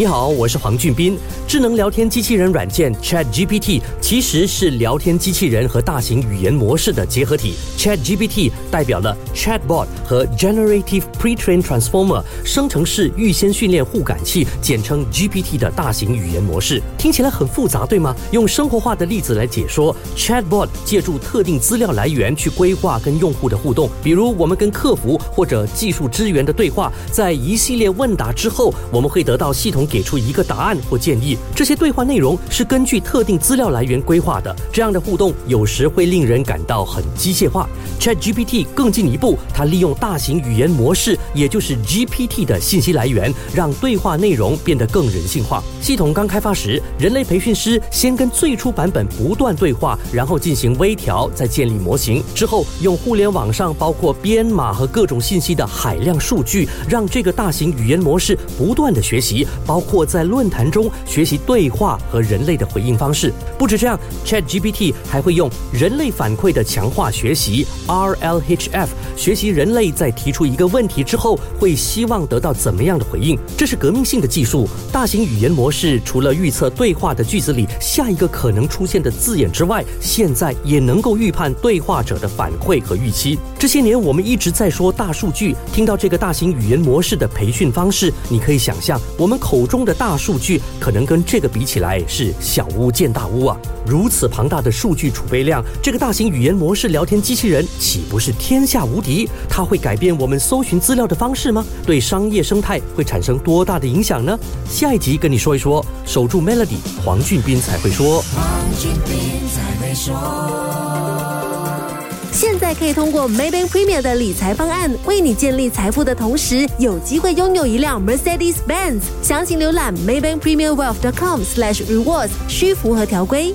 你好，我是黄俊斌。智能聊天机器人软件 Chat GPT 其实是聊天机器人和大型语言模式的结合体。Chat GPT 代表了 Chatbot 和 Generative Pre-trained Transformer 生成式预先训练互感器，简称 GPT 的大型语言模式。听起来很复杂，对吗？用生活化的例子来解说，Chatbot 借助特定资料来源去规划跟用户的互动，比如我们跟客服或者技术支援的对话，在一系列问答之后，我们会得到系统给出一个答案或建议。这些对话内容是根据特定资料来源规划的，这样的互动有时会令人感到很机械化。ChatGPT 更进一步，它利用大型语言模式，也就是 GPT 的信息来源，让对话内容变得更人性化。系统刚开发时，人类培训师先跟最初版本不断对话，然后进行微调，再建立模型。之后用互联网上包括编码和各种信息的海量数据，让这个大型语言模式不断的学习，包括在论坛中学习。对话和人类的回应方式。不止这样，ChatGPT 还会用人类反馈的强化学习 （RLHF） 学习人类在提出一个问题之后会希望得到怎么样的回应。这是革命性的技术。大型语言模式除了预测对话的句子里下一个可能出现的字眼之外，现在也能够预判对话者的反馈和预期。这些年我们一直在说大数据，听到这个大型语言模式的培训方式，你可以想象我们口手中的大数据可能跟这个比起来是小巫见大巫啊！如此庞大的数据储备量，这个大型语言模式聊天机器人岂不是天下无敌？它会改变我们搜寻资料的方式吗？对商业生态会产生多大的影响呢？下一集跟你说一说。守住 Melody，黄俊斌才会说。黄俊斌才会说还可以通过 Maybank Premier 的理财方案，为你建立财富的同时，有机会拥有一辆 Mercedes-Benz。详情浏览 Maybank Premier Wealth.com/slash rewards，需符合条规。